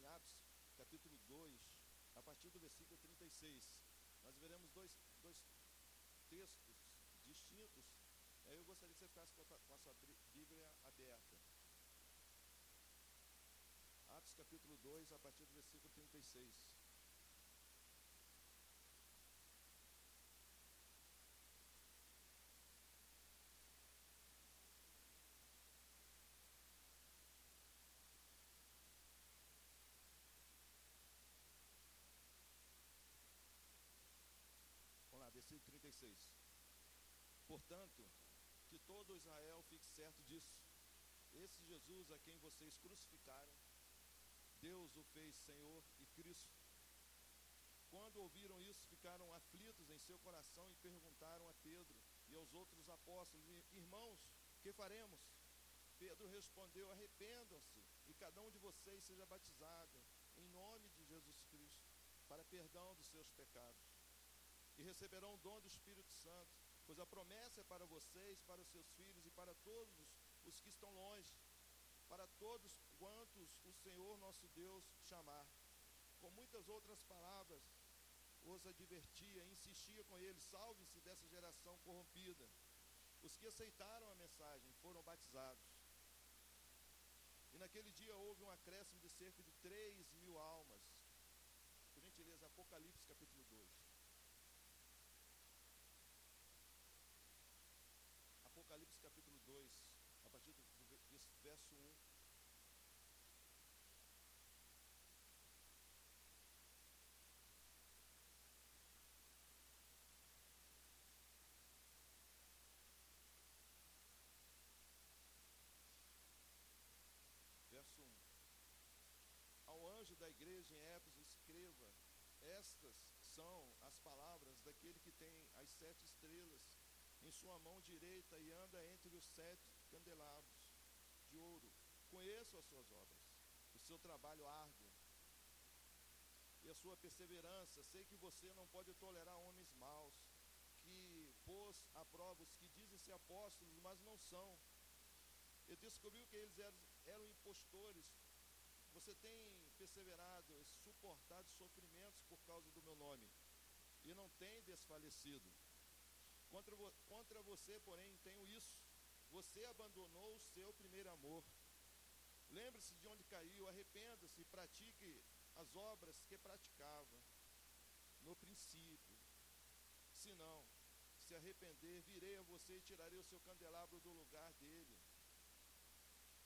em Atos, capítulo 2, a partir do versículo 36. Nós veremos dois, dois textos distintos. Aí eu gostaria que você ficasse com a sua Bíblia aberta. Atos capítulo 2, a partir do versículo 36. versículo 36. Portanto, que todo Israel fique certo disso. Esse Jesus a quem vocês crucificaram, Deus o fez Senhor e Cristo. Quando ouviram isso, ficaram aflitos em seu coração e perguntaram a Pedro e aos outros apóstolos: Irmãos, que faremos? Pedro respondeu: Arrependam-se e cada um de vocês seja batizado em nome de Jesus Cristo para perdão dos seus pecados e receberão o dom do Espírito Santo, pois a promessa é para vocês, para os seus filhos e para todos os que estão longe, para todos quantos o Senhor nosso Deus chamar. Com muitas outras palavras, os advertia insistia com eles: salve-se dessa geração corrompida. Os que aceitaram a mensagem foram batizados. E naquele dia houve um acréscimo de cerca de 3 mil almas. Por gentileza, Apocalipse capítulo 2. Apocalipse capítulo 2, a partir do verso 1. Verso 1. Ao anjo da igreja em Éfeso escreva: Estas são as palavras daquele que tem as sete estrelas em sua mão direita e anda entre os sete candelabros de ouro. Conheço as suas obras, o seu trabalho árduo e a sua perseverança. Sei que você não pode tolerar homens maus, que pôs a prova os que dizem ser apóstolos, mas não são. E descobriu que eles eram, eram impostores. Você tem perseverado suportado sofrimentos por causa do meu nome, e não tem desfalecido. Contra, vo contra você, porém, tenho isso. Você abandonou o seu primeiro amor. Lembre-se de onde caiu, arrependa-se e pratique as obras que praticava no princípio. Se não, se arrepender, virei a você e tirarei o seu candelabro do lugar dele.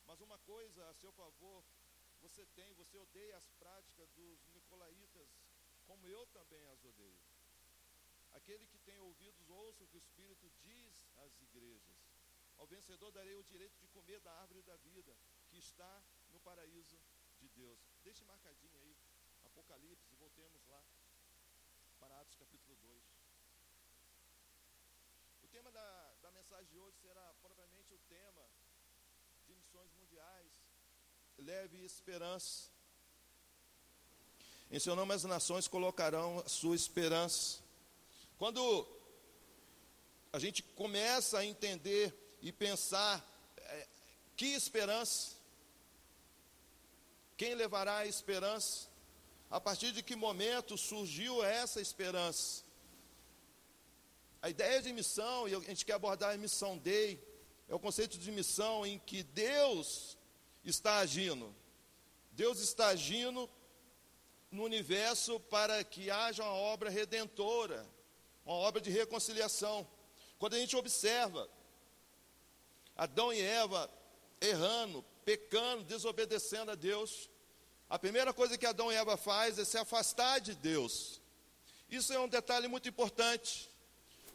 Mas uma coisa a seu favor, você tem, você odeia as práticas dos nicolaítas, como eu também as odeio. Aquele que tem ouvidos, ouça o que o Espírito diz às igrejas. Ao vencedor darei o direito de comer da árvore da vida, que está no paraíso de Deus. Deixe marcadinho aí, Apocalipse, voltemos lá para Atos capítulo 2. O tema da, da mensagem de hoje será propriamente o tema de missões mundiais. Leve esperança. Em seu nome as nações colocarão a sua esperança. Quando a gente começa a entender e pensar é, que esperança, quem levará a esperança, a partir de que momento surgiu essa esperança? A ideia de missão, e a gente quer abordar a missão Day, é o conceito de missão em que Deus está agindo. Deus está agindo no universo para que haja uma obra redentora uma obra de reconciliação. Quando a gente observa Adão e Eva errando, pecando, desobedecendo a Deus, a primeira coisa que Adão e Eva faz é se afastar de Deus. Isso é um detalhe muito importante,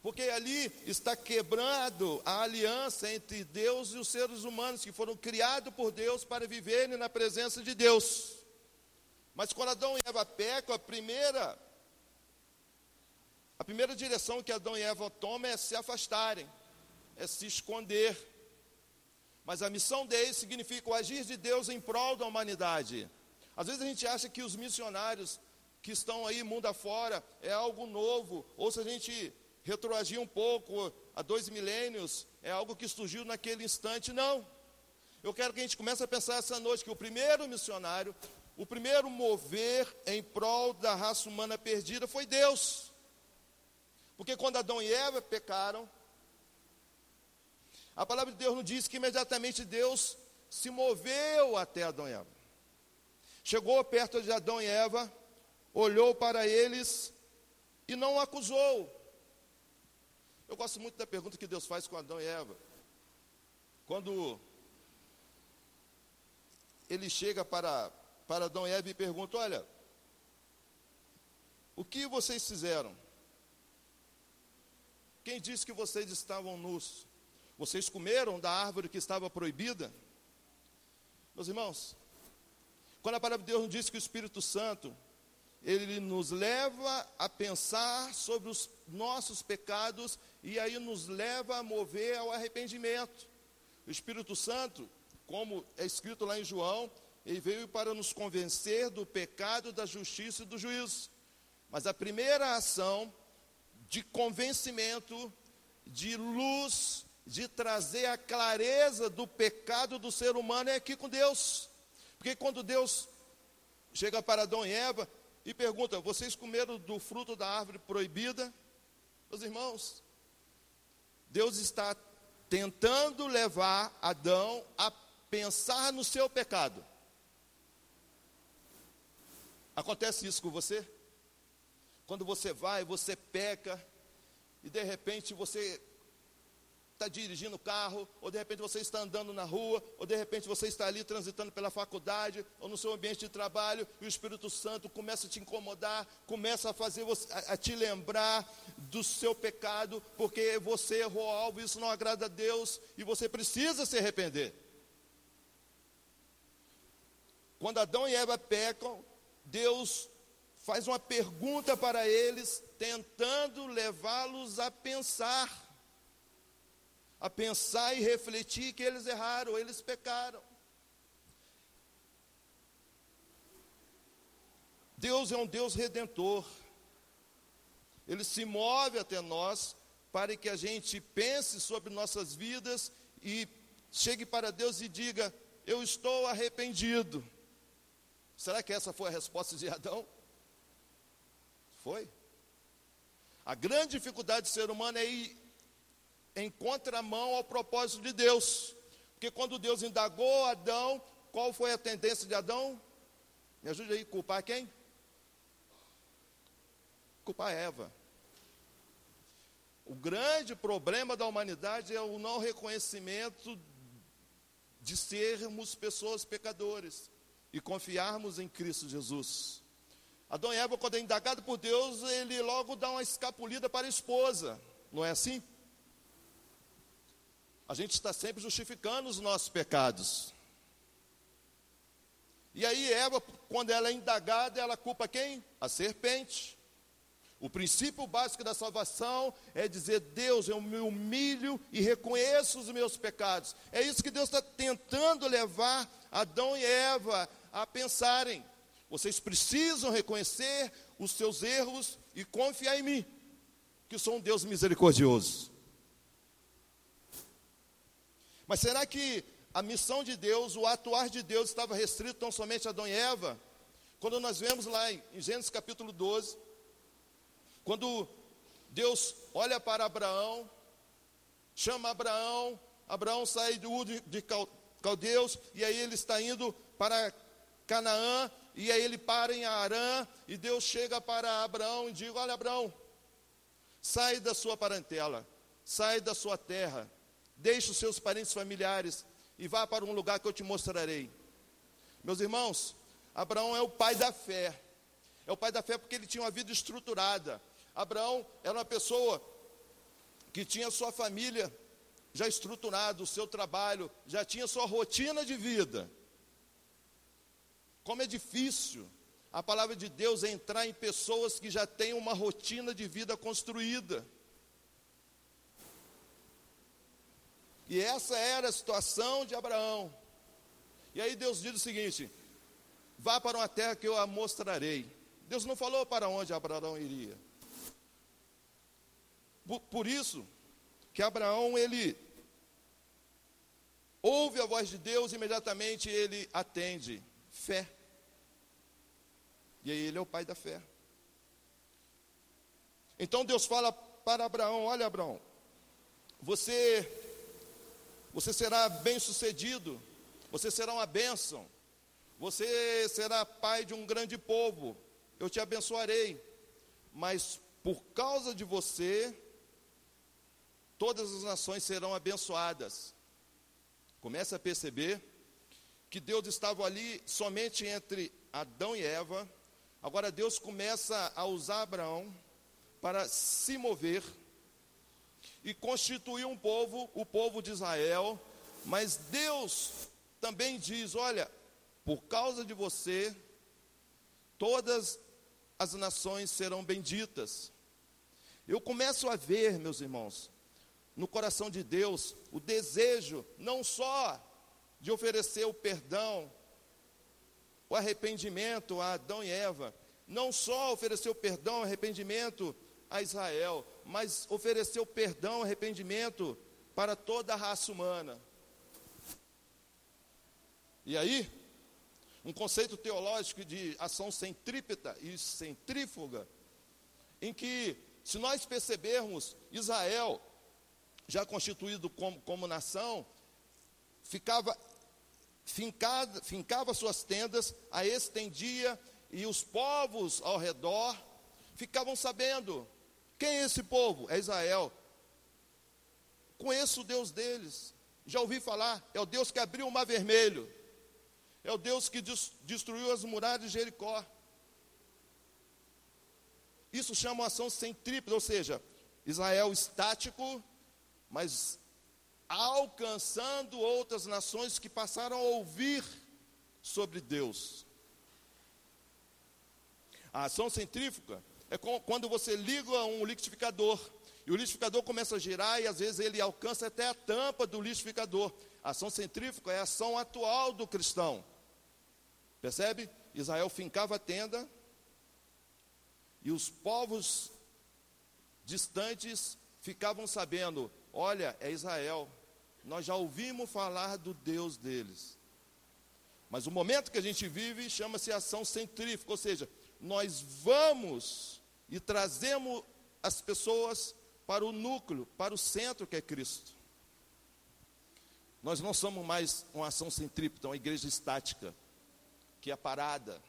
porque ali está quebrando a aliança entre Deus e os seres humanos que foram criados por Deus para viverem na presença de Deus. Mas quando Adão e Eva pecam, a primeira a primeira direção que Adão e Eva tomam é se afastarem, é se esconder. Mas a missão deles significa o agir de Deus em prol da humanidade. Às vezes a gente acha que os missionários que estão aí mundo afora é algo novo, ou se a gente retroagir um pouco, há dois milênios, é algo que surgiu naquele instante. Não. Eu quero que a gente comece a pensar essa noite que o primeiro missionário, o primeiro mover em prol da raça humana perdida foi Deus. Porque quando Adão e Eva pecaram, a palavra de Deus não diz que imediatamente Deus se moveu até Adão e Eva. Chegou perto de Adão e Eva, olhou para eles e não acusou. Eu gosto muito da pergunta que Deus faz com Adão e Eva. Quando ele chega para para Adão e Eva e pergunta: Olha, o que vocês fizeram? Quem disse que vocês estavam nus? Vocês comeram da árvore que estava proibida? Meus irmãos, quando a palavra de Deus diz que o Espírito Santo, ele nos leva a pensar sobre os nossos pecados e aí nos leva a mover ao arrependimento. O Espírito Santo, como é escrito lá em João, ele veio para nos convencer do pecado, da justiça e do juízo. Mas a primeira ação de convencimento, de luz, de trazer a clareza do pecado do ser humano é aqui com Deus. Porque quando Deus chega para Adão e Eva e pergunta: Vocês comeram do fruto da árvore proibida? Meus irmãos, Deus está tentando levar Adão a pensar no seu pecado. Acontece isso com você? Quando você vai, você peca, e de repente você está dirigindo o carro, ou de repente você está andando na rua, ou de repente você está ali transitando pela faculdade, ou no seu ambiente de trabalho, e o Espírito Santo começa a te incomodar, começa a fazer você, a, a te lembrar do seu pecado, porque você errou algo, isso não agrada a Deus, e você precisa se arrepender. Quando Adão e Eva pecam, Deus faz uma pergunta para eles, tentando levá-los a pensar, a pensar e refletir que eles erraram, eles pecaram. Deus é um Deus redentor. Ele se move até nós para que a gente pense sobre nossas vidas e chegue para Deus e diga: Eu estou arrependido. Será que essa foi a resposta de Adão? Foi. A grande dificuldade do ser humano é em contramão ao propósito de Deus. Porque quando Deus indagou Adão, qual foi a tendência de Adão? Me ajude aí, culpar quem? Culpar Eva. O grande problema da humanidade é o não reconhecimento de sermos pessoas pecadoras e confiarmos em Cristo Jesus. Adão e Eva, quando é indagado por Deus, ele logo dá uma escapulida para a esposa, não é assim? A gente está sempre justificando os nossos pecados. E aí, Eva, quando ela é indagada, ela culpa quem? A serpente. O princípio básico da salvação é dizer: Deus, eu me humilho e reconheço os meus pecados. É isso que Deus está tentando levar Adão e Eva a pensarem. Vocês precisam reconhecer os seus erros e confiar em mim, que sou um Deus misericordioso. Mas será que a missão de Deus, o atuar de Deus estava restrito tão somente a Adão e Eva? Quando nós vemos lá em Gênesis capítulo 12, quando Deus olha para Abraão, chama Abraão, Abraão sai de Ur de Caldeus, e aí ele está indo para Canaã, e aí ele para em Arã, e Deus chega para Abraão e diz: Olha, Abraão, sai da sua parentela, sai da sua terra, deixe os seus parentes familiares e vá para um lugar que eu te mostrarei. Meus irmãos, Abraão é o pai da fé. É o pai da fé porque ele tinha uma vida estruturada. Abraão era uma pessoa que tinha sua família já estruturada, o seu trabalho, já tinha sua rotina de vida. Como é difícil a palavra de Deus entrar em pessoas que já têm uma rotina de vida construída. E essa era a situação de Abraão. E aí Deus diz o seguinte: vá para uma terra que eu a mostrarei. Deus não falou para onde Abraão iria. Por, isso que Abraão ele ouve a voz de Deus, imediatamente ele atende. Fé. E aí ele é o pai da fé. Então Deus fala para Abraão: Olha, Abraão, você, você será bem-sucedido, você será uma bênção, você será pai de um grande povo, eu te abençoarei, mas por causa de você, todas as nações serão abençoadas. Começa a perceber que Deus estava ali somente entre Adão e Eva. Agora Deus começa a usar Abraão para se mover e constituir um povo, o povo de Israel. Mas Deus também diz: olha, por causa de você, todas as nações serão benditas. Eu começo a ver, meus irmãos, no coração de Deus, o desejo não só de oferecer o perdão, o arrependimento a Adão e Eva, não só oferecer o perdão, o arrependimento a Israel, mas oferecer o perdão, arrependimento para toda a raça humana. E aí, um conceito teológico de ação centrípeta e centrífuga, em que, se nós percebermos, Israel, já constituído como, como nação, ficava fincava suas tendas, a estendia, e os povos ao redor ficavam sabendo quem é esse povo? É Israel. Conheço o Deus deles. Já ouvi falar, é o Deus que abriu o mar vermelho. É o Deus que destruiu as muralhas de Jericó. Isso chama uma ação centrípeta, ou seja, Israel estático, mas alcançando outras nações que passaram a ouvir sobre Deus. A ação centrífuga é quando você liga um liquidificador e o liquidificador começa a girar e às vezes ele alcança até a tampa do liquidificador. A ação centrífuga é a ação atual do cristão. Percebe? Israel fincava a tenda e os povos distantes ficavam sabendo: olha, é Israel, nós já ouvimos falar do Deus deles. Mas o momento que a gente vive chama-se ação centrífuga, ou seja, nós vamos e trazemos as pessoas para o núcleo, para o centro que é Cristo. Nós não somos mais uma ação centrípeta, uma igreja estática, que é parada.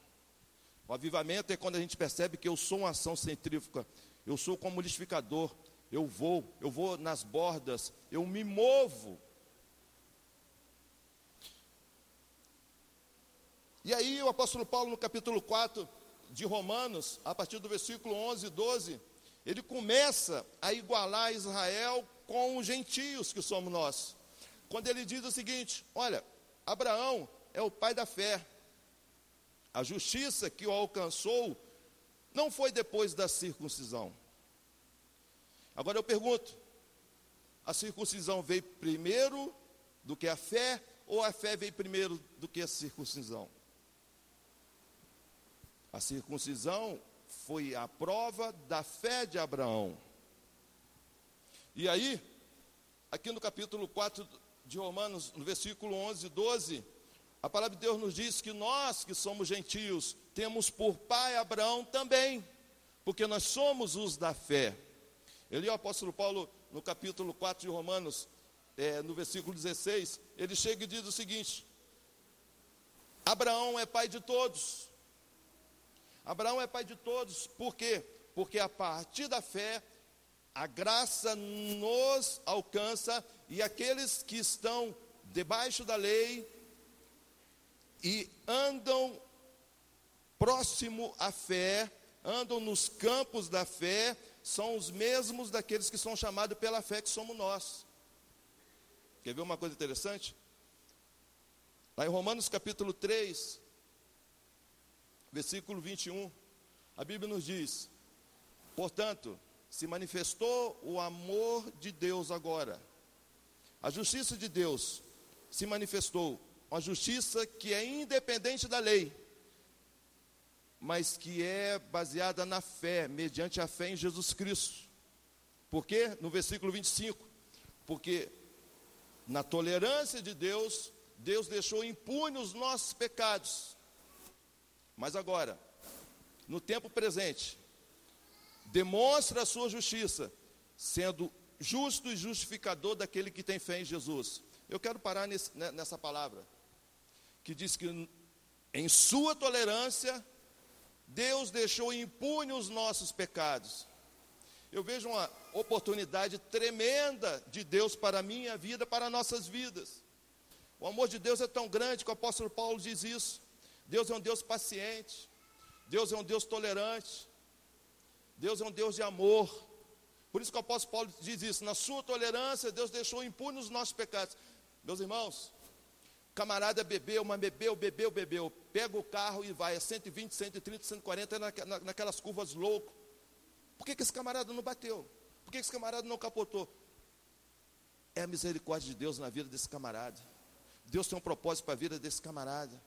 O avivamento é quando a gente percebe que eu sou uma ação centrífuga, eu sou como liquidificador, eu vou, eu vou nas bordas, eu me movo. E aí o apóstolo Paulo no capítulo 4 de Romanos, a partir do versículo 11 e 12, ele começa a igualar Israel com os gentios que somos nós. Quando ele diz o seguinte: olha, Abraão é o pai da fé. A justiça que o alcançou não foi depois da circuncisão, Agora eu pergunto: a circuncisão veio primeiro do que a fé, ou a fé veio primeiro do que a circuncisão? A circuncisão foi a prova da fé de Abraão. E aí, aqui no capítulo 4 de Romanos, no versículo 11 e 12, a palavra de Deus nos diz que nós que somos gentios, temos por pai Abraão também, porque nós somos os da fé. Ele, o apóstolo Paulo, no capítulo 4 de Romanos, é, no versículo 16, ele chega e diz o seguinte: Abraão é pai de todos. Abraão é pai de todos, por quê? Porque a partir da fé, a graça nos alcança e aqueles que estão debaixo da lei e andam próximo à fé, andam nos campos da fé, são os mesmos daqueles que são chamados pela fé que somos nós. Quer ver uma coisa interessante? Lá em Romanos capítulo 3, versículo 21, a Bíblia nos diz: Portanto, se manifestou o amor de Deus agora. A justiça de Deus se manifestou, uma justiça que é independente da lei mas que é baseada na fé, mediante a fé em Jesus Cristo. Por quê? No versículo 25. Porque na tolerância de Deus, Deus deixou impune os nossos pecados. Mas agora, no tempo presente, demonstra a sua justiça, sendo justo e justificador daquele que tem fé em Jesus. Eu quero parar nesse, né, nessa palavra, que diz que em sua tolerância, Deus deixou impune os nossos pecados. Eu vejo uma oportunidade tremenda de Deus para a minha vida, para nossas vidas. O amor de Deus é tão grande que o apóstolo Paulo diz isso. Deus é um Deus paciente, Deus é um Deus tolerante, Deus é um Deus de amor. Por isso que o apóstolo Paulo diz isso: na sua tolerância, Deus deixou impune os nossos pecados. Meus irmãos, camarada bebeu, mas bebeu, bebeu, bebeu, pega o carro e vai a 120, 130, 140 naquelas curvas louco. Por que, que esse camarada não bateu? Por que esse camarada não capotou? É a misericórdia de Deus na vida desse camarada. Deus tem um propósito para a vida desse camarada.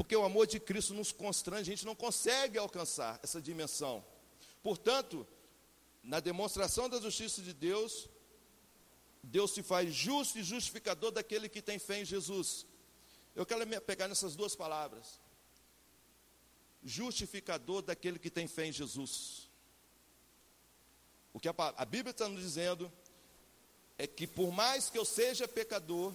Porque o amor de Cristo nos constrange, a gente não consegue alcançar essa dimensão. Portanto, na demonstração da justiça de Deus, Deus se faz justo e justificador daquele que tem fé em Jesus. Eu quero me pegar nessas duas palavras. Justificador daquele que tem fé em Jesus. O que a, a Bíblia está nos dizendo é que por mais que eu seja pecador,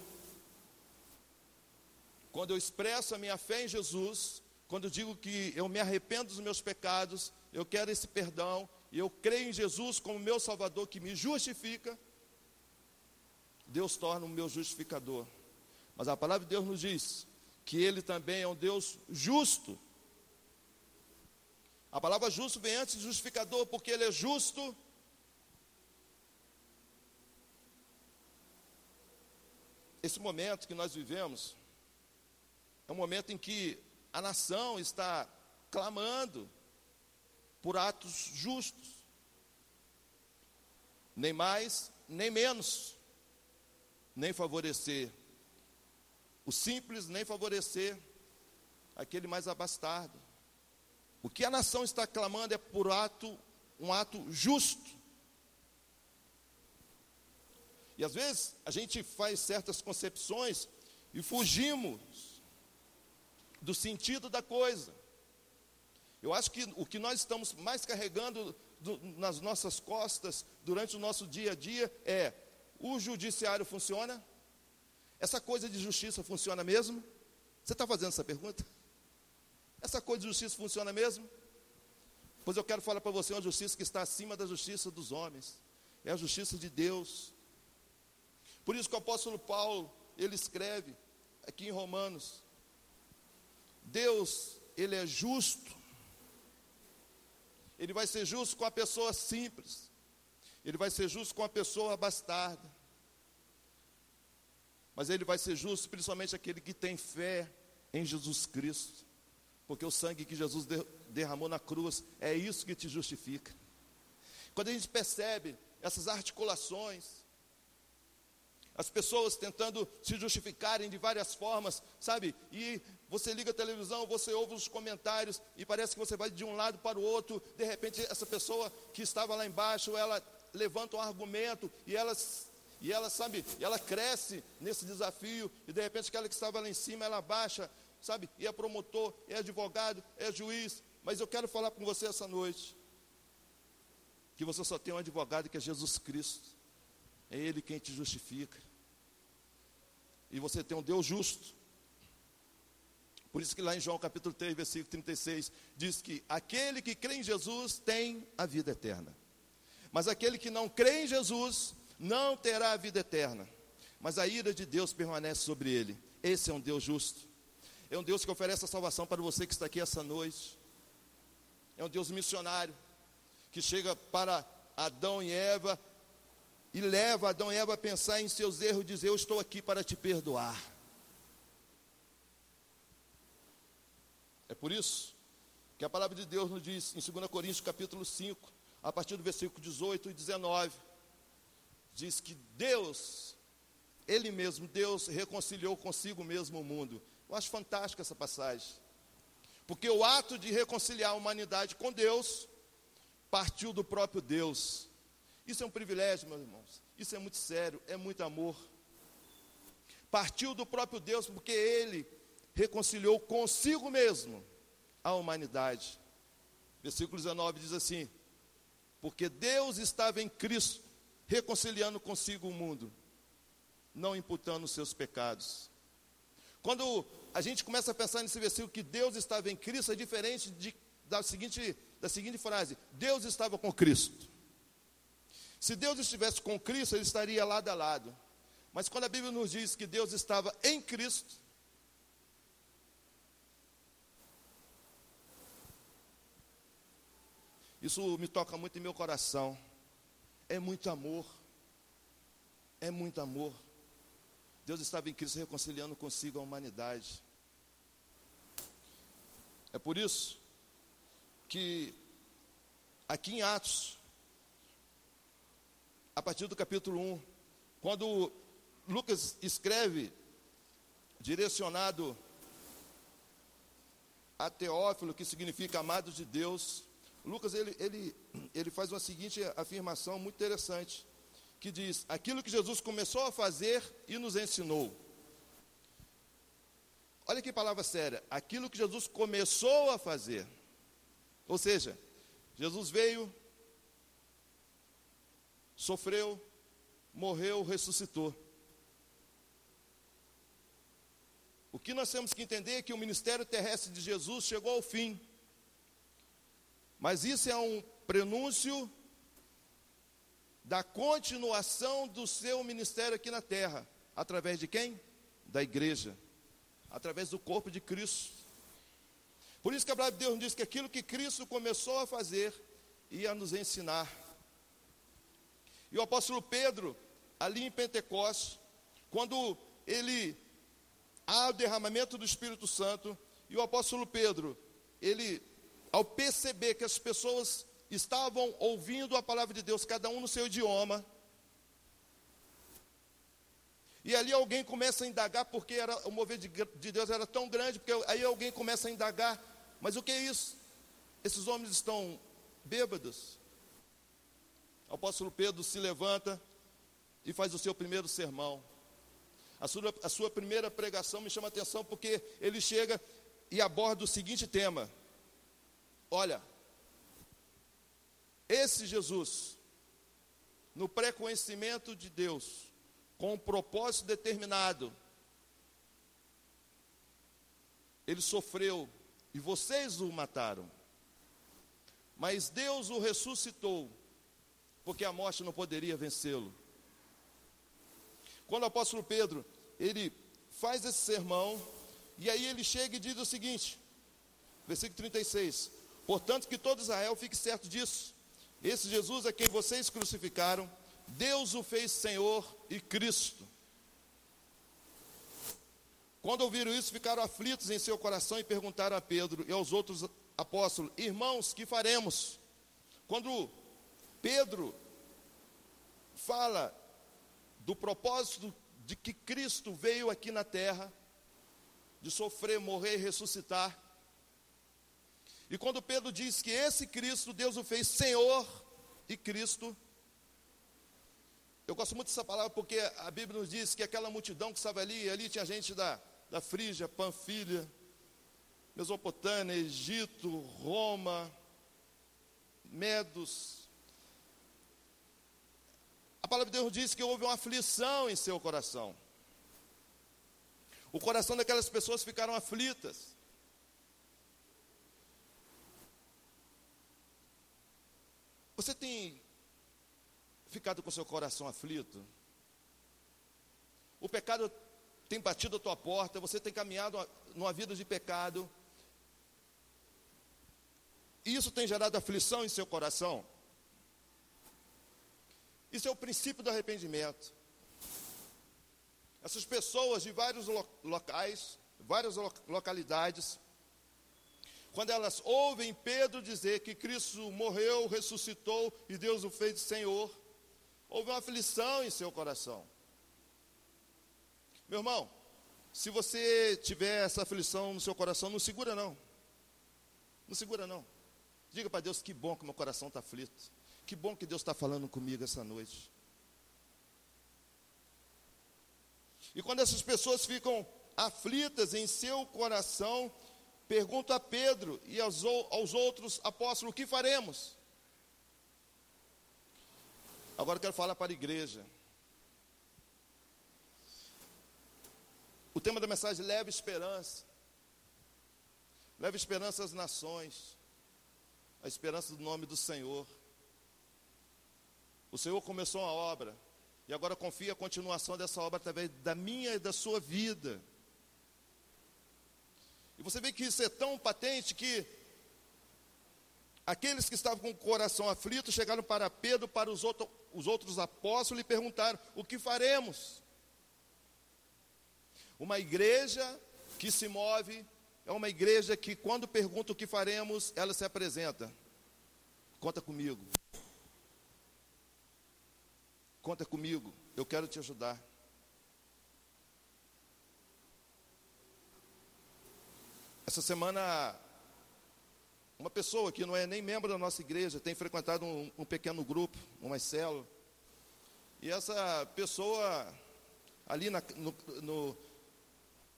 quando eu expresso a minha fé em Jesus, quando eu digo que eu me arrependo dos meus pecados, eu quero esse perdão, e eu creio em Jesus como meu Salvador que me justifica, Deus torna o meu justificador. Mas a palavra de Deus nos diz que Ele também é um Deus justo. A palavra justo vem antes de justificador, porque Ele é justo. Esse momento que nós vivemos é um momento em que a nação está clamando por atos justos, nem mais, nem menos nem favorecer o simples, nem favorecer aquele mais abastado. O que a nação está clamando é por ato, um ato justo. E às vezes a gente faz certas concepções e fugimos do sentido da coisa. Eu acho que o que nós estamos mais carregando do, nas nossas costas durante o nosso dia a dia é o judiciário funciona? Essa coisa de justiça funciona mesmo? Você está fazendo essa pergunta? Essa coisa de justiça funciona mesmo? Pois eu quero falar para você uma justiça que está acima da justiça dos homens. É a justiça de Deus. Por isso que o apóstolo Paulo, ele escreve aqui em Romanos: Deus, ele é justo. Ele vai ser justo com a pessoa simples. Ele vai ser justo com a pessoa bastarda. Mas ele vai ser justo principalmente aquele que tem fé em Jesus Cristo. Porque o sangue que Jesus derramou na cruz é isso que te justifica. Quando a gente percebe essas articulações, as pessoas tentando se justificarem de várias formas, sabe? E você liga a televisão, você ouve os comentários e parece que você vai de um lado para o outro. De repente, essa pessoa que estava lá embaixo, ela levanta um argumento e ela, e ela sabe, ela cresce nesse desafio, e de repente aquela que estava lá em cima, ela baixa, sabe, e é promotor, é advogado, é juiz. Mas eu quero falar com você essa noite, que você só tem um advogado que é Jesus Cristo, é Ele quem te justifica, e você tem um Deus justo. Por isso que lá em João capítulo 3, versículo 36, diz que aquele que crê em Jesus tem a vida eterna. Mas aquele que não crê em Jesus não terá a vida eterna. Mas a ira de Deus permanece sobre ele. Esse é um Deus justo. É um Deus que oferece a salvação para você que está aqui essa noite. É um Deus missionário que chega para Adão e Eva e leva Adão e Eva a pensar em seus erros e dizer: Eu estou aqui para te perdoar. É por isso que a palavra de Deus nos diz em 2 Coríntios capítulo 5, a partir do versículo 18 e 19, diz que Deus, Ele mesmo, Deus reconciliou consigo mesmo o mundo. Eu acho fantástica essa passagem. Porque o ato de reconciliar a humanidade com Deus partiu do próprio Deus. Isso é um privilégio, meus irmãos. Isso é muito sério, é muito amor. Partiu do próprio Deus, porque Ele reconciliou consigo mesmo a humanidade. Versículo 19 diz assim: Porque Deus estava em Cristo, reconciliando consigo o mundo, não imputando os seus pecados. Quando a gente começa a pensar nesse versículo que Deus estava em Cristo, é diferente de, da, seguinte, da seguinte frase: Deus estava com Cristo. Se Deus estivesse com Cristo, ele estaria lado a lado. Mas quando a Bíblia nos diz que Deus estava em Cristo, isso me toca muito em meu coração. É muito amor. É muito amor. Deus estava em Cristo reconciliando consigo a humanidade. É por isso que aqui em Atos, a partir do capítulo 1, quando Lucas escreve, direcionado a Teófilo, que significa amado de Deus, Lucas ele, ele, ele faz uma seguinte afirmação muito interessante, que diz: aquilo que Jesus começou a fazer e nos ensinou. Olha que palavra séria, aquilo que Jesus começou a fazer. Ou seja, Jesus veio, sofreu, morreu, ressuscitou. O que nós temos que entender é que o ministério terrestre de Jesus chegou ao fim. Mas isso é um prenúncio da continuação do seu ministério aqui na terra. Através de quem? Da igreja. Através do corpo de Cristo. Por isso que a palavra de Deus diz que aquilo que Cristo começou a fazer, ia nos ensinar. E o apóstolo Pedro, ali em Pentecostes, quando ele há o derramamento do Espírito Santo, e o apóstolo Pedro, ele, ao perceber que as pessoas estavam ouvindo a palavra de Deus, cada um no seu idioma, e ali alguém começa a indagar, porque era, o mover de, de Deus era tão grande, porque aí alguém começa a indagar, mas o que é isso? Esses homens estão bêbados. O apóstolo Pedro se levanta e faz o seu primeiro sermão. A sua, a sua primeira pregação me chama atenção porque ele chega e aborda o seguinte tema: Olha, esse Jesus, no pré-conhecimento de Deus, com um propósito determinado, ele sofreu e vocês o mataram. Mas Deus o ressuscitou, porque a morte não poderia vencê-lo. Quando o apóstolo Pedro, ele faz esse sermão, e aí ele chega e diz o seguinte, versículo 36, portanto que todo Israel fique certo disso, esse Jesus a quem vocês crucificaram, Deus o fez Senhor e Cristo. Quando ouviram isso, ficaram aflitos em seu coração e perguntaram a Pedro e aos outros apóstolos: Irmãos, que faremos? Quando Pedro fala do propósito de que Cristo veio aqui na terra, de sofrer, morrer e ressuscitar. E quando Pedro diz que esse Cristo, Deus o fez Senhor e Cristo, eu gosto muito dessa palavra porque a Bíblia nos diz que aquela multidão que estava ali, ali tinha gente da, da Frígia, Panfilha, Mesopotâmia, Egito, Roma, Medos, a palavra de Deus diz que houve uma aflição em seu coração. O coração daquelas pessoas ficaram aflitas. Você tem ficado com seu coração aflito? O pecado tem batido a tua porta, você tem caminhado numa vida de pecado. E isso tem gerado aflição em seu coração? Isso é o princípio do arrependimento. Essas pessoas de vários locais, várias localidades, quando elas ouvem Pedro dizer que Cristo morreu, ressuscitou e Deus o fez Senhor, houve uma aflição em seu coração. Meu irmão, se você tiver essa aflição no seu coração, não segura não. Não segura não. Diga para Deus que bom que meu coração está aflito. Que bom que Deus está falando comigo essa noite. E quando essas pessoas ficam aflitas em seu coração, pergunta a Pedro e aos, aos outros apóstolos: o que faremos? Agora eu quero falar para a igreja. O tema da mensagem leva esperança. Leva esperança às nações. A esperança do nome do Senhor. O Senhor começou uma obra. E agora confia a continuação dessa obra através da minha e da sua vida. E você vê que isso é tão patente que aqueles que estavam com o coração aflito chegaram para Pedro, para os, outro, os outros apóstolos e perguntaram: O que faremos? Uma igreja que se move é uma igreja que, quando pergunta o que faremos, ela se apresenta. Conta comigo. Conta comigo, eu quero te ajudar. Essa semana, uma pessoa que não é nem membro da nossa igreja tem frequentado um, um pequeno grupo, uma célula. E essa pessoa, ali na, no, no,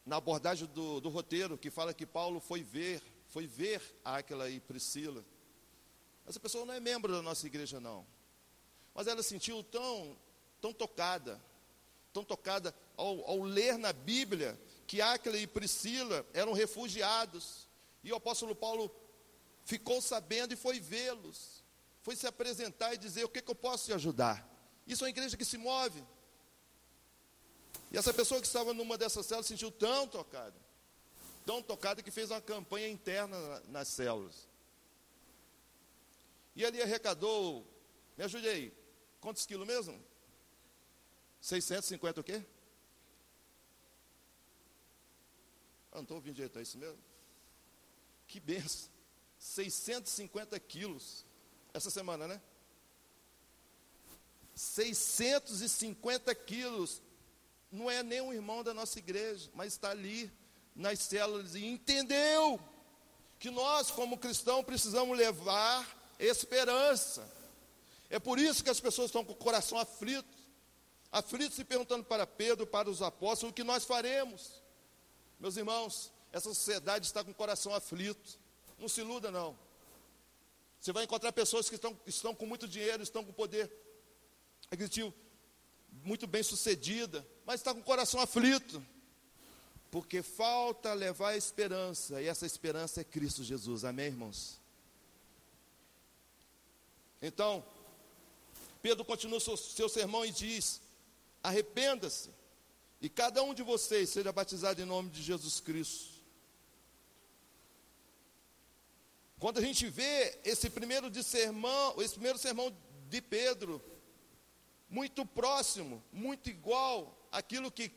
na abordagem do, do roteiro, que fala que Paulo foi ver, foi ver Áquila e Priscila. Essa pessoa não é membro da nossa igreja, não. Mas ela sentiu tão, tão tocada, tão tocada ao, ao ler na Bíblia que Áquila e Priscila eram refugiados. E o apóstolo Paulo ficou sabendo e foi vê-los. Foi se apresentar e dizer: O que, que eu posso te ajudar? Isso é uma igreja que se move. E essa pessoa que estava numa dessas células se sentiu tão tocada, tão tocada que fez uma campanha interna nas células. E ali arrecadou, me ajude aí, Quantos quilos mesmo? 650 o quê? Ah, não estou ouvindo direito, é isso mesmo? Que benção. 650 quilos. Essa semana, né? 650 quilos. Não é nem um irmão da nossa igreja, mas está ali nas células e entendeu que nós, como cristãos, precisamos levar esperança. É por isso que as pessoas estão com o coração aflito, aflitos se perguntando para Pedro, para os apóstolos, o que nós faremos. Meus irmãos, essa sociedade está com o coração aflito. Não se iluda, não. Você vai encontrar pessoas que estão, estão com muito dinheiro, estão com poder aquisitivo muito bem sucedida, mas está com o coração aflito. Porque falta levar a esperança, e essa esperança é Cristo Jesus. Amém, irmãos? Então, Pedro continua seu, seu sermão e diz: arrependa-se, e cada um de vocês seja batizado em nome de Jesus Cristo. Quando a gente vê esse primeiro de sermão, esse primeiro sermão de Pedro, muito próximo, muito igual àquilo que,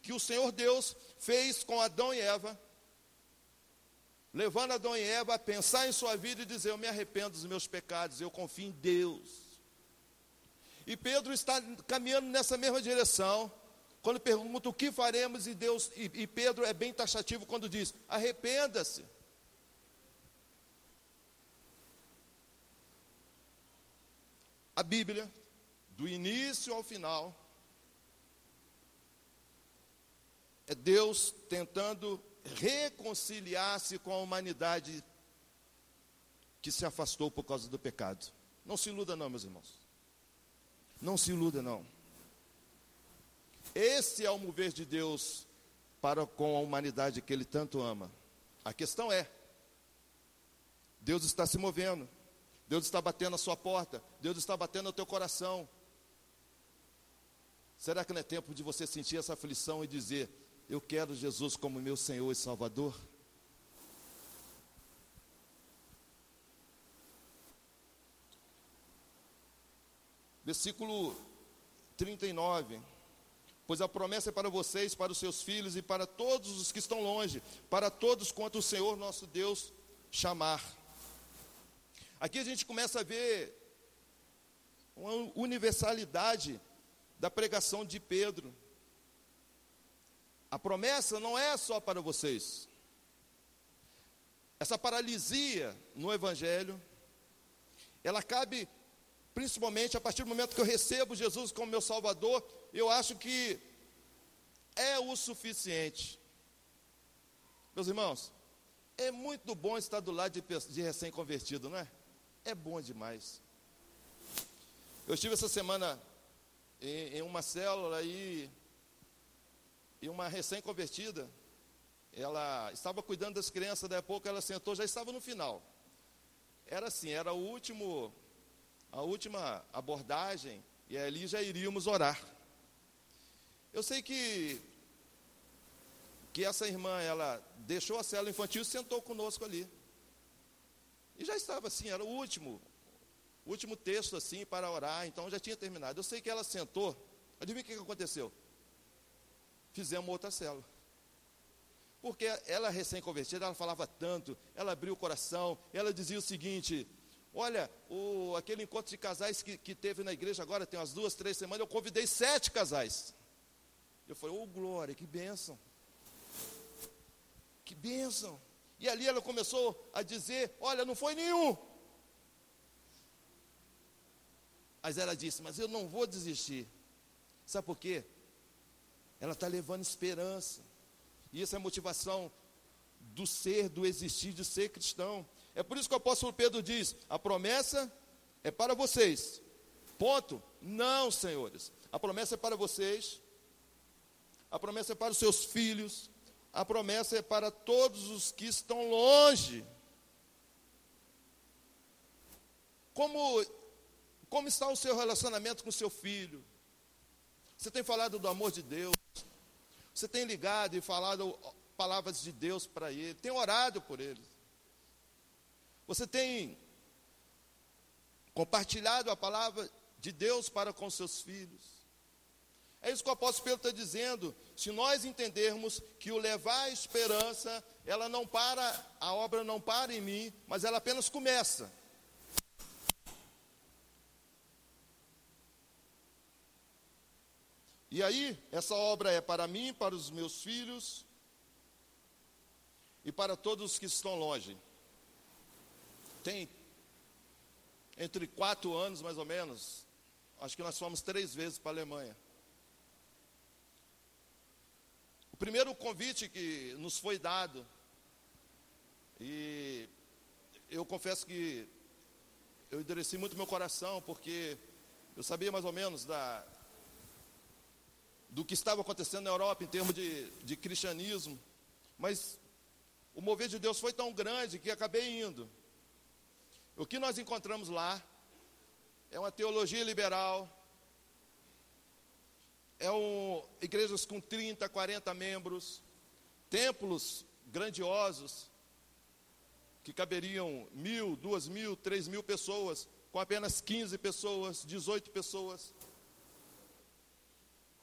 que o Senhor Deus fez com Adão e Eva, levando Adão e Eva a pensar em sua vida e dizer: Eu me arrependo dos meus pecados, eu confio em Deus. E Pedro está caminhando nessa mesma direção. Quando pergunta o que faremos, e Deus, e, e Pedro é bem taxativo quando diz: arrependa-se. A Bíblia, do início ao final, é Deus tentando reconciliar-se com a humanidade que se afastou por causa do pecado. Não se iluda, não, meus irmãos. Não se iluda, não. Esse é o mover de Deus para com a humanidade que Ele tanto ama. A questão é: Deus está se movendo, Deus está batendo a sua porta, Deus está batendo no teu coração. Será que não é tempo de você sentir essa aflição e dizer: Eu quero Jesus como meu Senhor e Salvador? Versículo 39. Pois a promessa é para vocês, para os seus filhos e para todos os que estão longe, para todos quanto o Senhor nosso Deus chamar. Aqui a gente começa a ver uma universalidade da pregação de Pedro. A promessa não é só para vocês. Essa paralisia no Evangelho, ela cabe principalmente a partir do momento que eu recebo Jesus como meu Salvador, eu acho que é o suficiente. Meus irmãos, é muito bom estar do lado de, de recém-convertido, não é? É bom demais. Eu estive essa semana em, em uma célula e, e uma recém-convertida, ela estava cuidando das crianças, daí a pouco ela sentou, já estava no final. Era assim, era o último, a última abordagem, e ali já iríamos orar. Eu sei que que essa irmã, ela deixou a célula infantil e sentou conosco ali. E já estava assim, era o último, último texto assim para orar, então já tinha terminado. Eu sei que ela sentou, adivinha o que aconteceu? Fizemos outra célula. Porque ela recém-convertida, ela falava tanto, ela abriu o coração, ela dizia o seguinte, olha, o, aquele encontro de casais que, que teve na igreja agora, tem umas duas, três semanas, eu convidei sete casais. Eu falei, ô oh, glória, que bênção. Que bênção. E ali ela começou a dizer: Olha, não foi nenhum. Mas ela disse: Mas eu não vou desistir. Sabe por quê? Ela está levando esperança. E isso é motivação do ser, do existir, de ser cristão. É por isso que o apóstolo Pedro diz: a promessa é para vocês. Ponto. Não, senhores. A promessa é para vocês. A promessa é para os seus filhos a promessa é para todos os que estão longe. Como, como está o seu relacionamento com seu filho? Você tem falado do amor de Deus? Você tem ligado e falado palavras de Deus para ele? Tem orado por ele? Você tem compartilhado a palavra de Deus para com seus filhos? É isso que o apóstolo Pedro está dizendo. Se nós entendermos que o levar a esperança, ela não para, a obra não para em mim, mas ela apenas começa. E aí, essa obra é para mim, para os meus filhos e para todos os que estão longe. Tem entre quatro anos mais ou menos, acho que nós fomos três vezes para a Alemanha. O primeiro convite que nos foi dado, e eu confesso que eu endereci muito meu coração, porque eu sabia mais ou menos da, do que estava acontecendo na Europa em termos de, de cristianismo, mas o mover de Deus foi tão grande que acabei indo. O que nós encontramos lá é uma teologia liberal, é um, igrejas com 30, 40 membros, templos grandiosos, que caberiam mil, duas mil, três mil pessoas, com apenas 15 pessoas, 18 pessoas.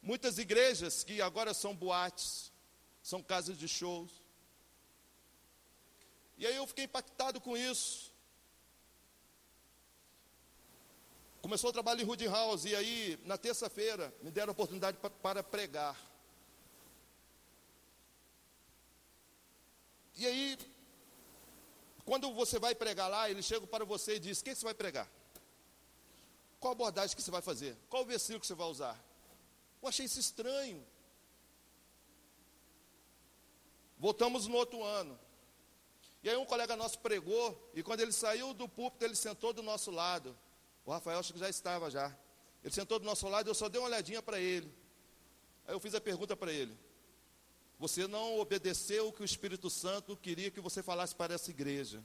Muitas igrejas que agora são boates, são casas de shows. E aí eu fiquei impactado com isso. Começou o trabalho em Rude House e aí, na terça-feira, me deram a oportunidade para pregar. E aí, quando você vai pregar lá, ele chega para você e diz: O que você vai pregar? Qual abordagem que você vai fazer? Qual versículo que você vai usar? Eu achei isso estranho. Voltamos no outro ano. E aí um colega nosso pregou, e quando ele saiu do púlpito, ele sentou do nosso lado. O Rafael acho que já estava já. Ele sentou do nosso lado, eu só dei uma olhadinha para ele. Aí eu fiz a pergunta para ele: Você não obedeceu o que o Espírito Santo queria que você falasse para essa igreja?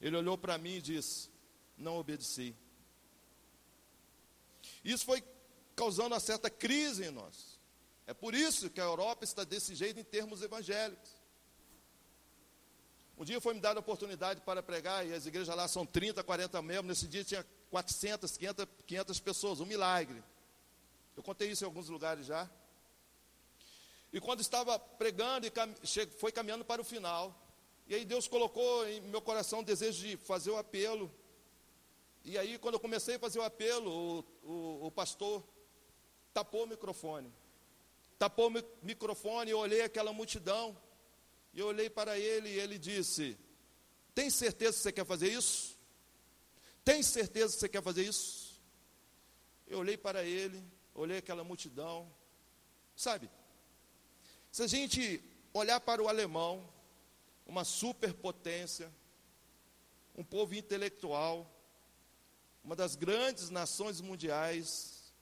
Ele olhou para mim e disse: Não obedeci. Isso foi causando uma certa crise em nós. É por isso que a Europa está desse jeito em termos evangélicos. Um dia foi me dada a oportunidade para pregar, e as igrejas lá são 30, 40 membros. Nesse dia tinha 400, 500, 500 pessoas, um milagre. Eu contei isso em alguns lugares já. E quando estava pregando e foi caminhando para o final, e aí Deus colocou em meu coração o desejo de fazer o apelo. E aí, quando eu comecei a fazer o apelo, o, o, o pastor tapou o microfone. Tapou o microfone, eu olhei aquela multidão, e eu olhei para ele e ele disse: Tem certeza que você quer fazer isso? Tem certeza que você quer fazer isso? Eu olhei para ele, olhei aquela multidão. Sabe, Se a gente olhar para o alemão, uma superpotência, um povo intelectual, uma das grandes nações mundiais,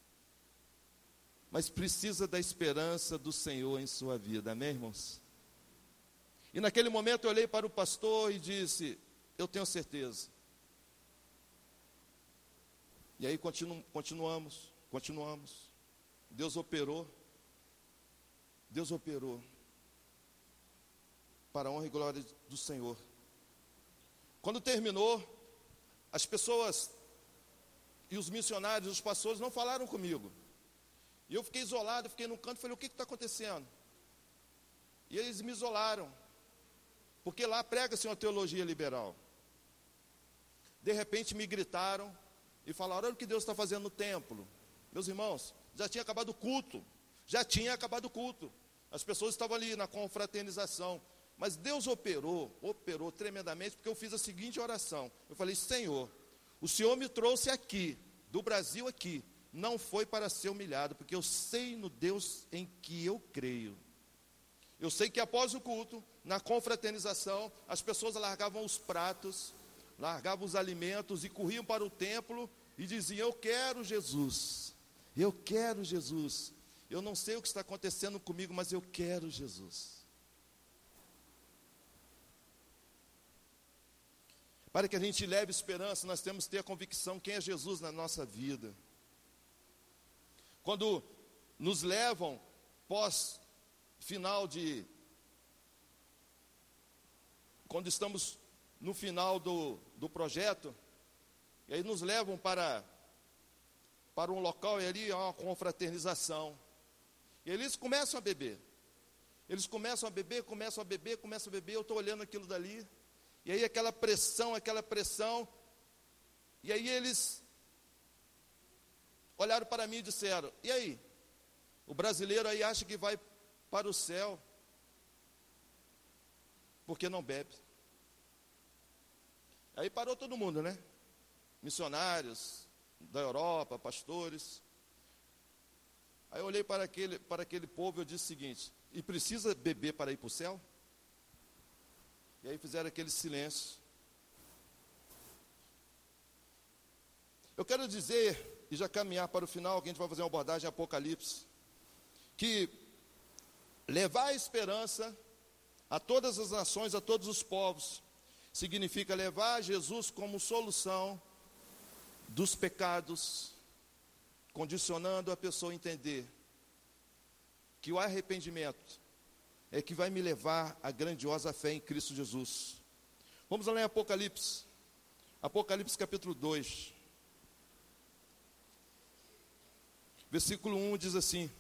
mas precisa da esperança do Senhor em sua vida, amém, irmãos? E naquele momento eu olhei para o pastor e disse: Eu tenho certeza. E aí continu, continuamos, continuamos. Deus operou. Deus operou. Para a honra e glória do Senhor. Quando terminou, as pessoas e os missionários, os pastores não falaram comigo. E eu fiquei isolado, fiquei no canto, falei, o que está acontecendo? E eles me isolaram. Porque lá prega-se uma teologia liberal. De repente me gritaram e falaram: olha o que Deus está fazendo no templo. Meus irmãos, já tinha acabado o culto. Já tinha acabado o culto. As pessoas estavam ali na confraternização. Mas Deus operou, operou tremendamente, porque eu fiz a seguinte oração. Eu falei: Senhor, o Senhor me trouxe aqui, do Brasil aqui, não foi para ser humilhado, porque eu sei no Deus em que eu creio. Eu sei que após o culto, na confraternização, as pessoas largavam os pratos, largavam os alimentos e corriam para o templo e diziam: Eu quero Jesus, eu quero Jesus. Eu não sei o que está acontecendo comigo, mas eu quero Jesus. Para que a gente leve esperança, nós temos que ter a convicção quem é Jesus na nossa vida. Quando nos levam pós final de quando estamos no final do, do projeto, e aí nos levam para, para um local e ali há uma confraternização. E eles começam a beber. Eles começam a beber, começam a beber, começam a beber, eu estou olhando aquilo dali. E aí aquela pressão, aquela pressão. E aí eles olharam para mim e disseram: E aí? O brasileiro aí acha que vai para o céu porque não bebe. Aí parou todo mundo, né? Missionários da Europa, pastores. Aí eu olhei para aquele, para aquele povo e eu disse o seguinte: e precisa beber para ir para o céu? E aí fizeram aquele silêncio. Eu quero dizer, e já caminhar para o final, que a gente vai fazer uma abordagem em Apocalipse, que levar a esperança a todas as nações, a todos os povos, significa levar Jesus como solução dos pecados, condicionando a pessoa a entender que o arrependimento é que vai me levar à grandiosa fé em Cristo Jesus. Vamos lá em Apocalipse, Apocalipse capítulo 2, versículo 1 diz assim: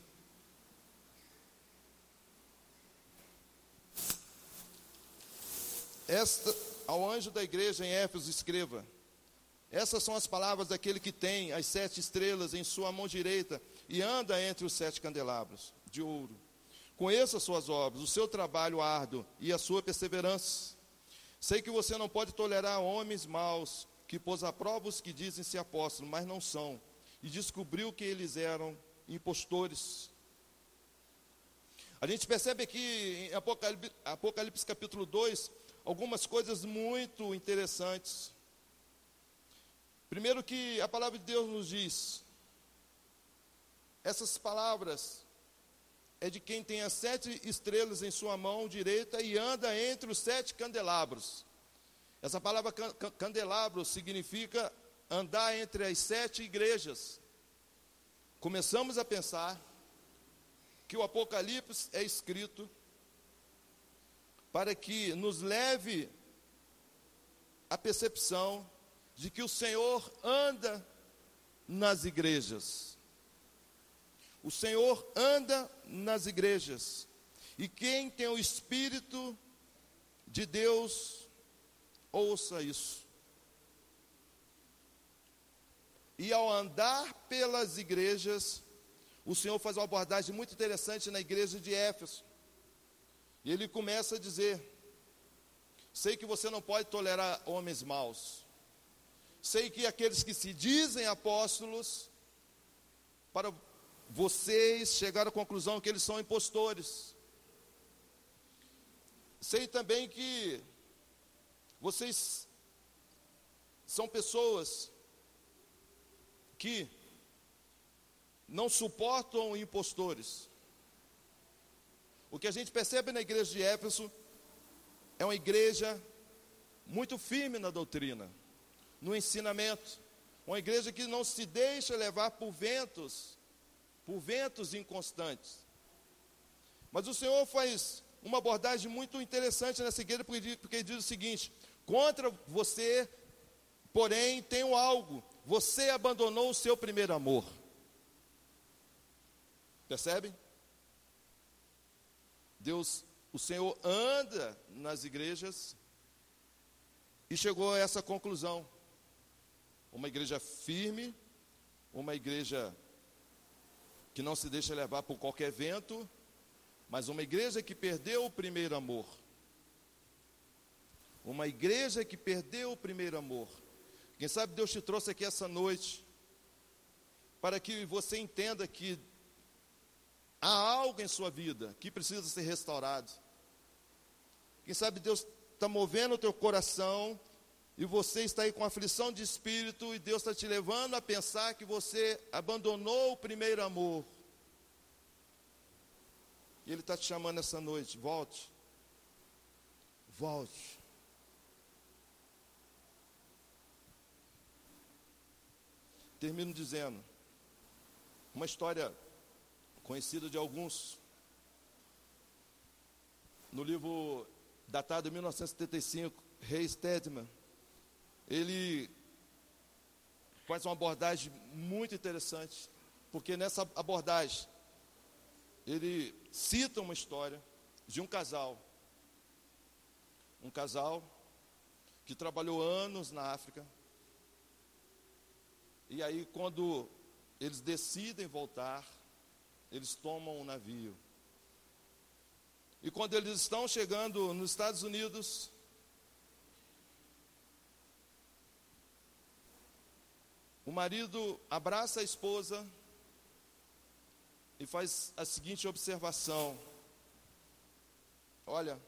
Esta ao anjo da igreja em Éfeso, escreva: Essas são as palavras daquele que tem as sete estrelas em sua mão direita e anda entre os sete candelabros de ouro. Conheça as suas obras, o seu trabalho árduo e a sua perseverança. Sei que você não pode tolerar homens maus, que pôs à prova os que dizem ser apóstolos, mas não são, e descobriu que eles eram impostores. A gente percebe aqui em Apocalipse, Apocalipse capítulo 2, algumas coisas muito interessantes. Primeiro que a palavra de Deus nos diz, essas palavras é de quem tem as sete estrelas em sua mão direita e anda entre os sete candelabros. Essa palavra candelabro significa andar entre as sete igrejas. Começamos a pensar que o Apocalipse é escrito para que nos leve a percepção de que o Senhor anda nas igrejas. O Senhor anda nas igrejas. E quem tem o Espírito de Deus, ouça isso. E ao andar pelas igrejas, o Senhor faz uma abordagem muito interessante na igreja de Éfeso. E ele começa a dizer: Sei que você não pode tolerar homens maus. Sei que aqueles que se dizem apóstolos, para vocês chegaram à conclusão que eles são impostores. sei também que vocês são pessoas que não suportam impostores. O que a gente percebe na igreja de Éfeso é uma igreja muito firme na doutrina, no ensinamento, uma igreja que não se deixa levar por ventos, por ventos inconstantes. Mas o Senhor faz uma abordagem muito interessante nessa igreja, porque, porque diz o seguinte: contra você, porém, tenho algo, você abandonou o seu primeiro amor. Percebem? Deus, o Senhor anda nas igrejas e chegou a essa conclusão. Uma igreja firme, uma igreja que não se deixa levar por qualquer vento, mas uma igreja que perdeu o primeiro amor. Uma igreja que perdeu o primeiro amor. Quem sabe Deus te trouxe aqui essa noite para que você entenda que há algo em sua vida que precisa ser restaurado. Quem sabe Deus está movendo o teu coração e você está aí com aflição de espírito e Deus está te levando a pensar que você abandonou o primeiro amor. E Ele está te chamando essa noite, volte. Volte. Termino dizendo, uma história conhecida de alguns, no livro datado de 1975, Rei Stedman, ele faz uma abordagem muito interessante, porque nessa abordagem ele cita uma história de um casal, um casal que trabalhou anos na África, e aí quando eles decidem voltar, eles tomam um navio. E quando eles estão chegando nos Estados Unidos, o marido abraça a esposa e faz a seguinte observação: Olha,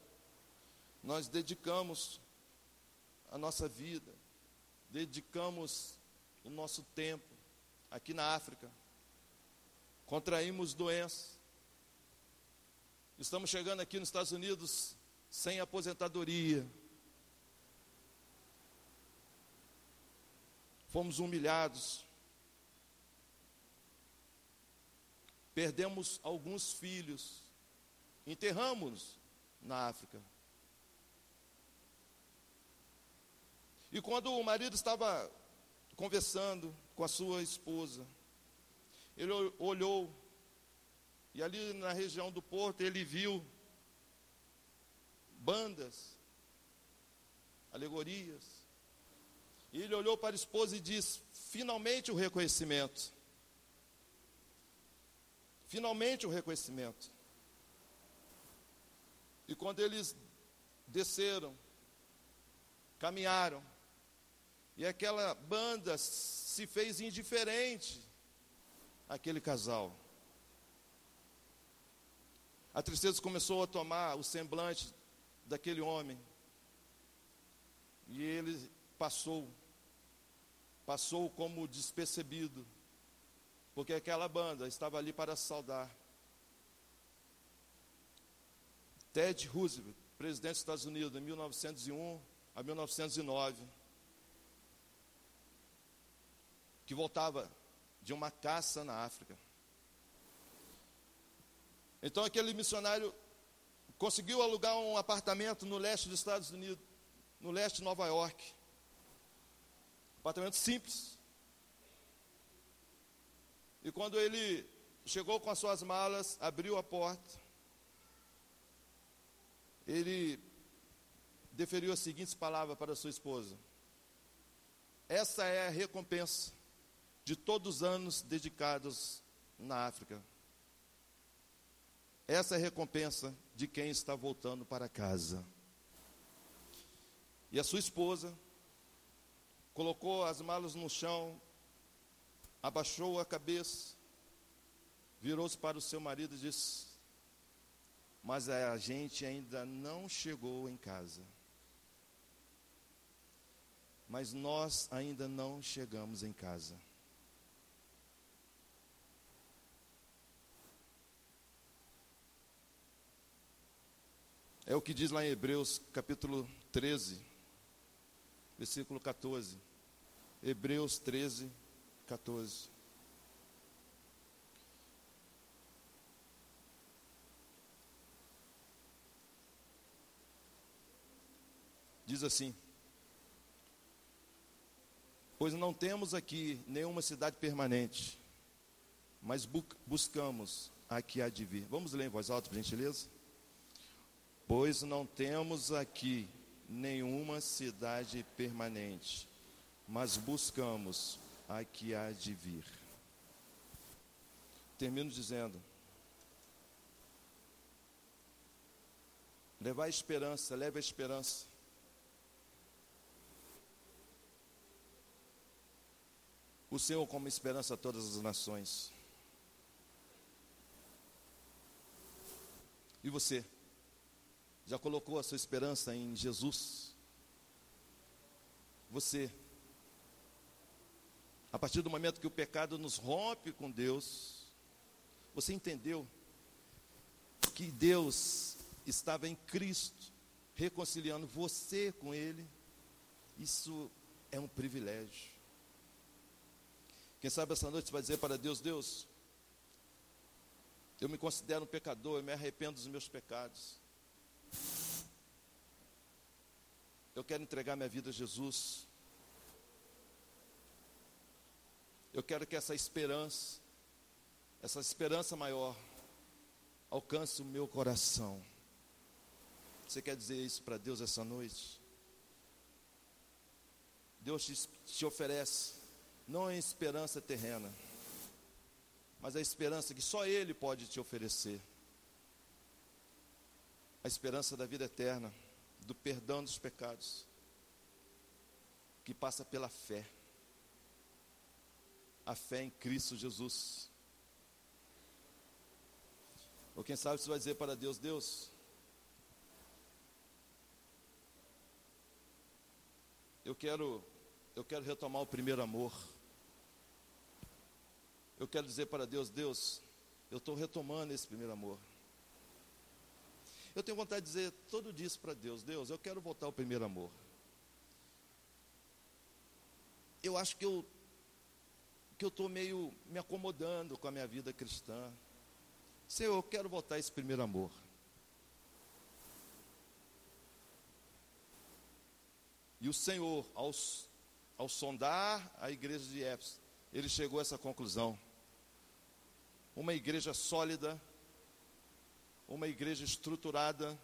nós dedicamos a nossa vida, dedicamos o nosso tempo aqui na África, contraímos doenças, estamos chegando aqui nos Estados Unidos sem aposentadoria, fomos humilhados, Perdemos alguns filhos, enterramos na África. E quando o marido estava conversando com a sua esposa, ele olhou, e ali na região do porto ele viu bandas, alegorias. E ele olhou para a esposa e disse: finalmente o reconhecimento. Finalmente o reconhecimento. E quando eles desceram, caminharam, e aquela banda se fez indiferente àquele casal. A tristeza começou a tomar o semblante daquele homem. E ele passou, passou como despercebido porque aquela banda estava ali para saudar. Ted Roosevelt, presidente dos Estados Unidos, de 1901 a 1909, que voltava de uma caça na África. Então aquele missionário conseguiu alugar um apartamento no leste dos Estados Unidos, no leste de Nova York. Apartamento simples, e quando ele chegou com as suas malas, abriu a porta, ele deferiu as seguintes palavras para sua esposa: Essa é a recompensa de todos os anos dedicados na África. Essa é a recompensa de quem está voltando para casa. E a sua esposa colocou as malas no chão, abaixou a cabeça, virou-se para o seu marido e disse: mas a gente ainda não chegou em casa. Mas nós ainda não chegamos em casa. É o que diz lá em Hebreus capítulo 13, versículo 14. Hebreus 13, 14. Diz assim: Pois não temos aqui nenhuma cidade permanente, mas bu buscamos a que há de vir. Vamos ler em voz alta, por gentileza? Pois não temos aqui nenhuma cidade permanente, mas buscamos a que há de vir. Termino dizendo: levar a esperança, leve a esperança. O Senhor como esperança a todas as nações. E você? Já colocou a sua esperança em Jesus? Você, a partir do momento que o pecado nos rompe com Deus, você entendeu que Deus estava em Cristo, reconciliando você com Ele? Isso é um privilégio. Quem sabe essa noite você vai dizer para Deus: Deus, eu me considero um pecador, eu me arrependo dos meus pecados. Eu quero entregar minha vida a Jesus. Eu quero que essa esperança, essa esperança maior, alcance o meu coração. Você quer dizer isso para Deus essa noite? Deus te, te oferece, não a esperança terrena, mas a esperança que só Ele pode te oferecer a esperança da vida eterna, do perdão dos pecados, que passa pela fé. A fé em Cristo Jesus. Ou quem sabe você vai dizer para Deus: Deus, eu quero, eu quero retomar o primeiro amor. Eu quero dizer para Deus: Deus, eu estou retomando esse primeiro amor. Eu tenho vontade de dizer todo dia para Deus: Deus, eu quero voltar ao primeiro amor. Eu acho que eu que eu estou meio me acomodando com a minha vida cristã. Senhor, eu quero voltar esse primeiro amor. E o Senhor, ao, ao sondar a igreja de Éfeso, ele chegou a essa conclusão. Uma igreja sólida, uma igreja estruturada,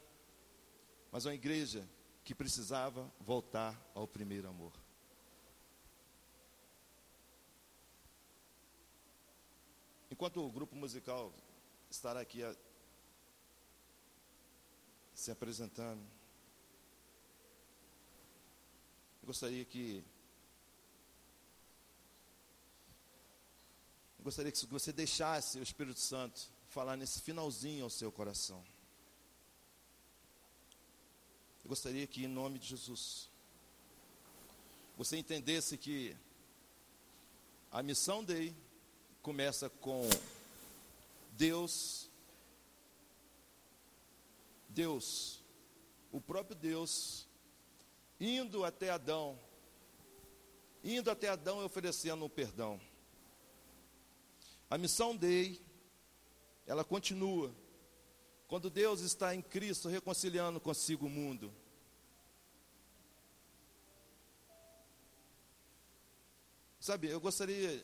mas uma igreja que precisava voltar ao primeiro amor. Enquanto o grupo musical estará aqui a, se apresentando, eu gostaria que eu gostaria que você deixasse o Espírito Santo falar nesse finalzinho ao seu coração. Eu gostaria que, em nome de Jesus, você entendesse que a missão dele começa com Deus, Deus, o próprio Deus, indo até Adão, indo até Adão e oferecendo um perdão. A missão dele ela continua. Quando Deus está em Cristo reconciliando consigo o mundo. Sabe, eu gostaria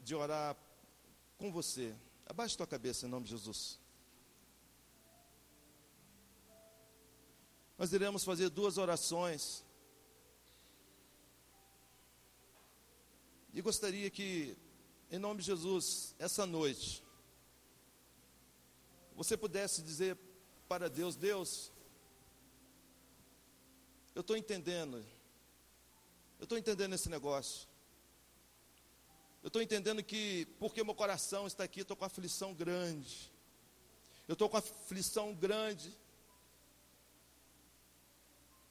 de orar com você. Abaixe tua cabeça em nome de Jesus. Nós iremos fazer duas orações. E gostaria que em nome de Jesus, essa noite, você pudesse dizer para Deus: Deus, eu estou entendendo, eu estou entendendo esse negócio. Eu estou entendendo que, porque meu coração está aqui, estou com aflição grande. Eu estou com aflição grande.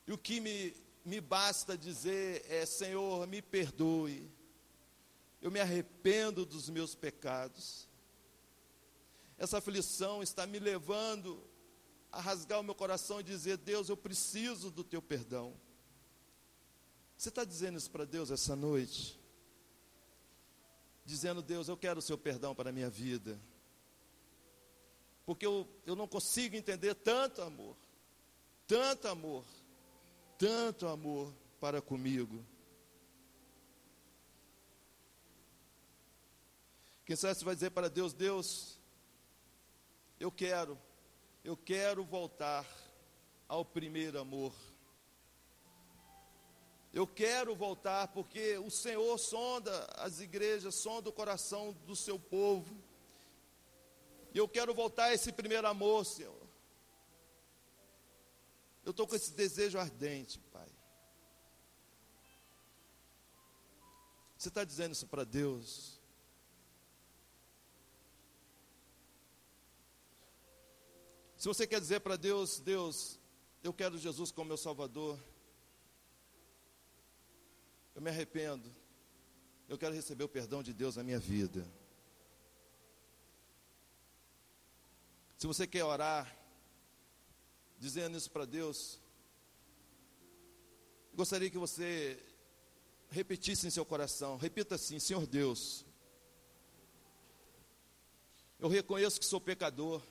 E o que me, me basta dizer é: Senhor, me perdoe. Eu me arrependo dos meus pecados. Essa aflição está me levando a rasgar o meu coração e dizer: Deus, eu preciso do teu perdão. Você está dizendo isso para Deus essa noite? Dizendo, Deus, eu quero o seu perdão para a minha vida. Porque eu, eu não consigo entender tanto amor, tanto amor, tanto amor para comigo. Quem sabe você vai dizer para Deus: Deus, eu quero, eu quero voltar ao primeiro amor. Eu quero voltar porque o Senhor sonda as igrejas, sonda o coração do seu povo. E eu quero voltar a esse primeiro amor, Senhor. Eu estou com esse desejo ardente, Pai. Você está dizendo isso para Deus? Se você quer dizer para Deus, Deus, eu quero Jesus como meu Salvador, eu me arrependo, eu quero receber o perdão de Deus na minha vida. Se você quer orar, dizendo isso para Deus, gostaria que você repetisse em seu coração, repita assim: Senhor Deus, eu reconheço que sou pecador,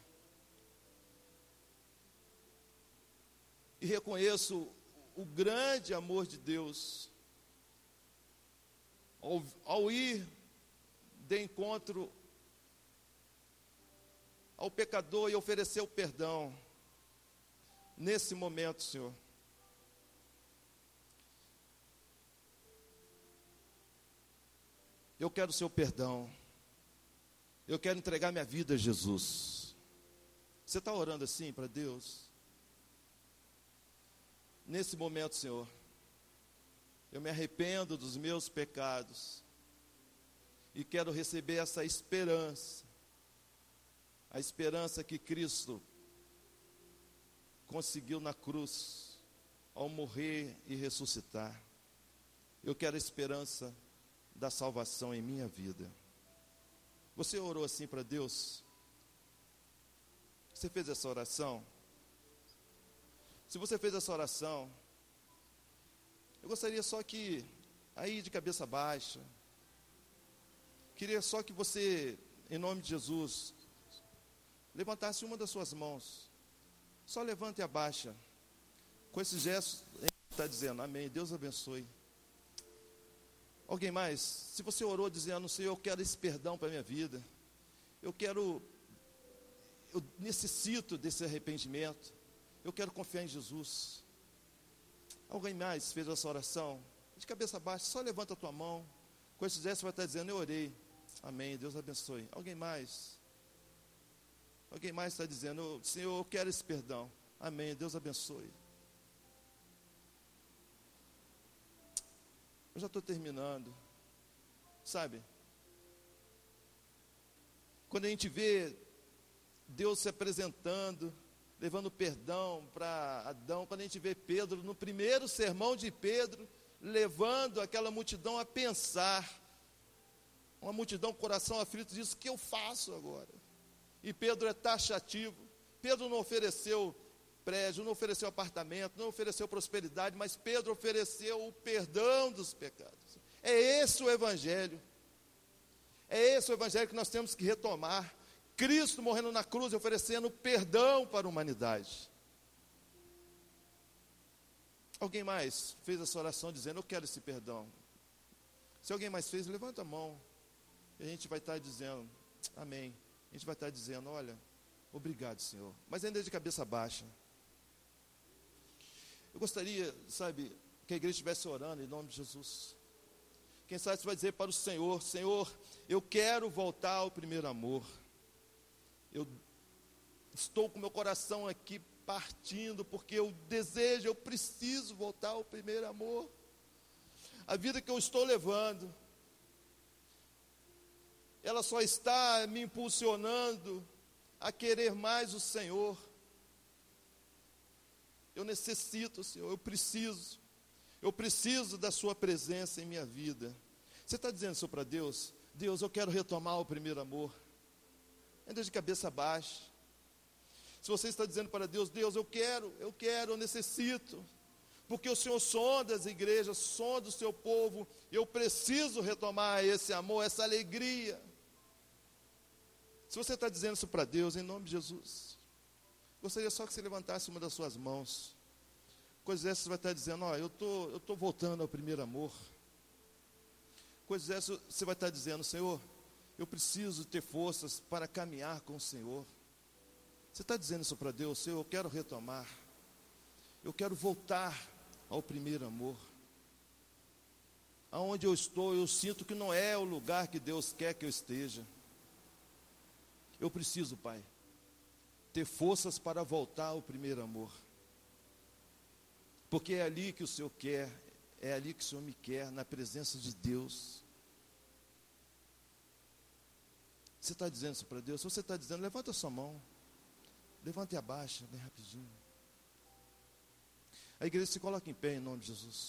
e reconheço o grande amor de Deus. Ao, ao ir de encontro ao pecador e oferecer o perdão, nesse momento, Senhor. Eu quero o seu perdão. Eu quero entregar minha vida a Jesus. Você está orando assim para Deus? Nesse momento, Senhor, eu me arrependo dos meus pecados e quero receber essa esperança, a esperança que Cristo conseguiu na cruz, ao morrer e ressuscitar. Eu quero a esperança da salvação em minha vida. Você orou assim para Deus? Você fez essa oração? Se você fez essa oração, eu gostaria só que, aí de cabeça baixa, queria só que você, em nome de Jesus, levantasse uma das suas mãos. Só levante e abaixa. Com esse gesto, está dizendo, amém, Deus abençoe. Alguém mais? Se você orou dizendo, Senhor, eu quero esse perdão para a minha vida. Eu quero, eu necessito desse arrependimento. Eu quero confiar em Jesus. Alguém mais fez essa oração? De cabeça baixa, só levanta a tua mão. Com esse gesto vai estar dizendo, eu orei. Amém, Deus abençoe. Alguém mais? Alguém mais está dizendo, Senhor, eu quero esse perdão. Amém, Deus abençoe. Eu já estou terminando. Sabe? Quando a gente vê Deus se apresentando, levando perdão para Adão, quando a gente vê Pedro, no primeiro sermão de Pedro, levando aquela multidão a pensar, uma multidão coração aflito, diz: O que eu faço agora? E Pedro é taxativo. Pedro não ofereceu prédio, não ofereceu apartamento, não ofereceu prosperidade, mas Pedro ofereceu o perdão dos pecados. É esse o Evangelho. É esse o Evangelho que nós temos que retomar. Cristo morrendo na cruz e oferecendo perdão para a humanidade. Alguém mais fez essa oração dizendo: Eu quero esse perdão. Se alguém mais fez, levanta a mão. E a gente vai estar dizendo: Amém. A gente vai estar dizendo: Olha, obrigado, Senhor. Mas ainda de cabeça baixa. Eu gostaria, sabe, que a igreja estivesse orando em nome de Jesus. Quem sabe você vai dizer para o Senhor: Senhor, eu quero voltar ao primeiro amor. Eu estou com meu coração aqui partindo, porque eu desejo, eu preciso voltar ao primeiro amor. A vida que eu estou levando, ela só está me impulsionando a querer mais o Senhor. Eu necessito, Senhor, eu preciso. Eu preciso da Sua presença em minha vida. Você está dizendo isso para Deus? Deus, eu quero retomar o primeiro amor. Ainda de cabeça baixa. Se você está dizendo para Deus, Deus, eu quero, eu quero, eu necessito. Porque o Senhor sonda as igrejas, sonda o seu povo. Eu preciso retomar esse amor, essa alegria. Se você está dizendo isso para Deus, em nome de Jesus, gostaria só que você levantasse uma das suas mãos. Coisas essas você vai estar dizendo, ó, eu tô, eu tô voltando ao primeiro amor. Coisas essas você vai estar dizendo, Senhor, eu preciso ter forças para caminhar com o Senhor. Você está dizendo isso para Deus, Senhor, eu quero retomar. Eu quero voltar ao primeiro amor. Aonde eu estou, eu sinto que não é o lugar que Deus quer que eu esteja. Eu preciso, Pai, ter forças para voltar ao primeiro amor. Porque é ali que o Senhor quer, é ali que o Senhor me quer, na presença de Deus. Você está dizendo isso para Deus? Se você está dizendo, levanta a sua mão. Levanta e abaixa, bem rapidinho. A igreja se coloca em pé em nome de Jesus.